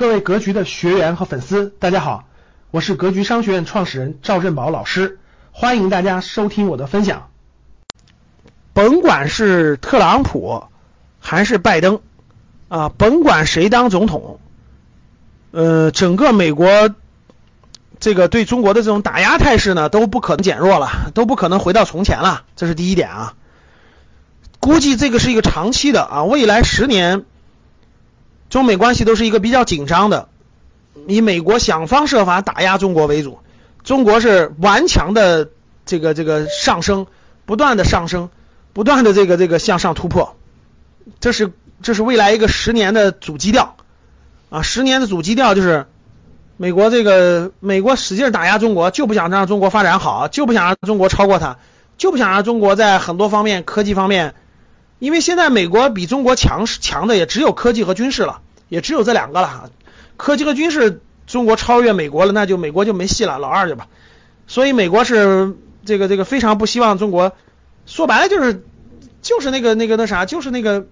各位格局的学员和粉丝，大家好，我是格局商学院创始人赵振宝老师，欢迎大家收听我的分享。甭管是特朗普还是拜登啊，甭管谁当总统，呃，整个美国这个对中国的这种打压态势呢，都不可能减弱了，都不可能回到从前了，这是第一点啊。估计这个是一个长期的啊，未来十年。中美关系都是一个比较紧张的，以美国想方设法打压中国为主，中国是顽强的这个这个上升，不断的上升，不断的这个这个向上突破，这是这是未来一个十年的主基调。啊，十年的主基调就是美国这个美国使劲打压中国，就不想让中国发展好，就不想让中国超过它，就不想让中国在很多方面科技方面。因为现在美国比中国强强的也只有科技和军事了，也只有这两个了。科技和军事，中国超越美国了，那就美国就没戏了，老二去吧。所以美国是这个这个非常不希望中国，说白了就是就是那个那个那啥，就是那个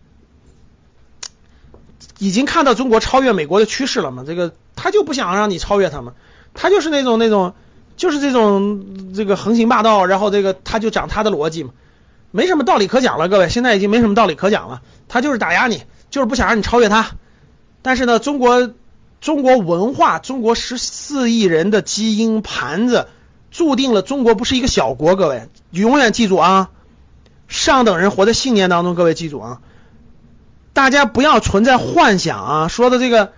已经看到中国超越美国的趋势了嘛。这个他就不想让你超越他们，他就是那种那种就是这种这个横行霸道，然后这个他就讲他的逻辑嘛。没什么道理可讲了，各位，现在已经没什么道理可讲了。他就是打压你，就是不想让你超越他。但是呢，中国中国文化，中国十四亿人的基因盘子，注定了中国不是一个小国。各位，永远记住啊，上等人活在信念当中。各位记住啊，大家不要存在幻想啊，说的这个，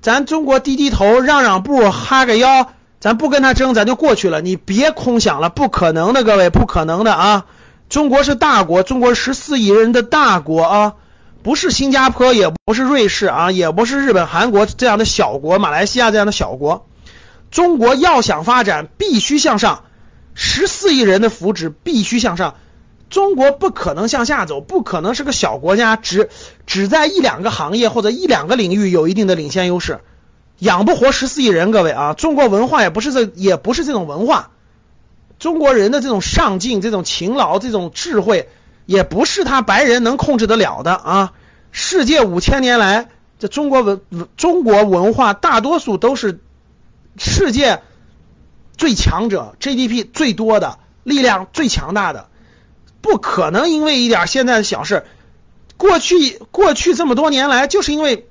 咱中国低低头，让让步，哈个腰，咱不跟他争，咱就过去了。你别空想了，不可能的，各位，不可能的啊。中国是大国，中国十四亿人的大国啊，不是新加坡，也不是瑞士啊，也不是日本、韩国这样的小国，马来西亚这样的小国。中国要想发展，必须向上，十四亿人的福祉必须向上。中国不可能向下走，不可能是个小国家，只只在一两个行业或者一两个领域有一定的领先优势，养不活十四亿人。各位啊，中国文化也不是这，也不是这种文化。中国人的这种上进、这种勤劳、这种智慧，也不是他白人能控制得了的啊！世界五千年来，这中国文中国文化大多数都是世界最强者，GDP 最多的力量最强大的，不可能因为一点现在的小事。过去过去这么多年来，就是因为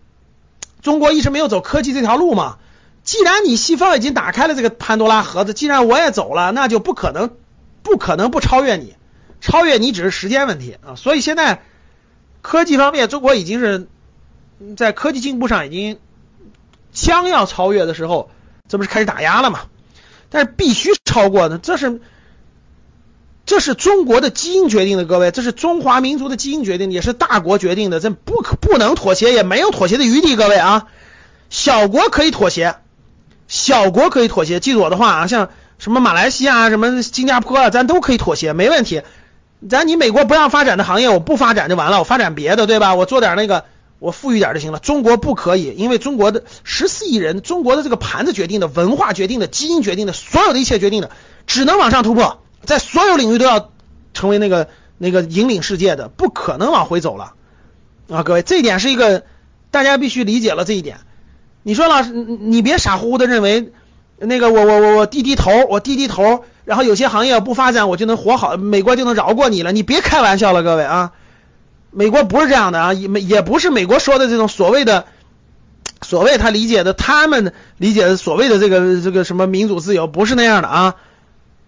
中国一直没有走科技这条路嘛。既然你西方已经打开了这个潘多拉盒子，既然我也走了，那就不可能，不可能不超越你，超越你只是时间问题啊！所以现在科技方面，中国已经是在科技进步上已经将要超越的时候，这不是开始打压了吗？但是必须超过的，这是这是中国的基因决定的，各位，这是中华民族的基因决定，也是大国决定的，这不可不能妥协，也没有妥协的余地，各位啊，小国可以妥协。小国可以妥协，记住我的话啊，像什么马来西亚、什么新加坡啊，咱都可以妥协，没问题。咱你美国不让发展的行业，我不发展就完了，我发展别的，对吧？我做点那个，我富裕点就行了。中国不可以，因为中国的十四亿人，中国的这个盘子决定的，文化决定的，基因决定的，所有的一切决定的，只能往上突破，在所有领域都要成为那个那个引领世界的，不可能往回走了啊！各位，这一点是一个大家必须理解了这一点。你说老师，你别傻乎乎的认为那个我我我我低低头，我低低头，然后有些行业不发展，我就能活好，美国就能饶过你了？你别开玩笑了，各位啊！美国不是这样的啊，也也不是美国说的这种所谓的所谓他理解的，他们理解的所谓的这个这个什么民主自由，不是那样的啊！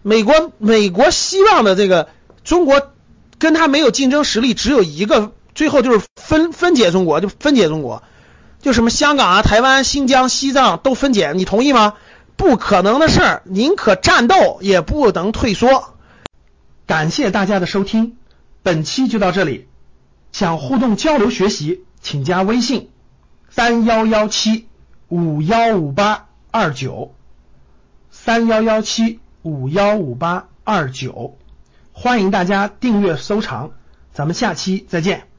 美国美国希望的这个中国跟他没有竞争实力，只有一个，最后就是分分解中国，就分解中国。就什么香港啊、台湾、新疆、西藏都分解，你同意吗？不可能的事儿，宁可战斗也不能退缩。感谢大家的收听，本期就到这里。想互动交流学习，请加微信三幺幺七五幺五八二九三幺幺七五幺五八二九，欢迎大家订阅收藏，咱们下期再见。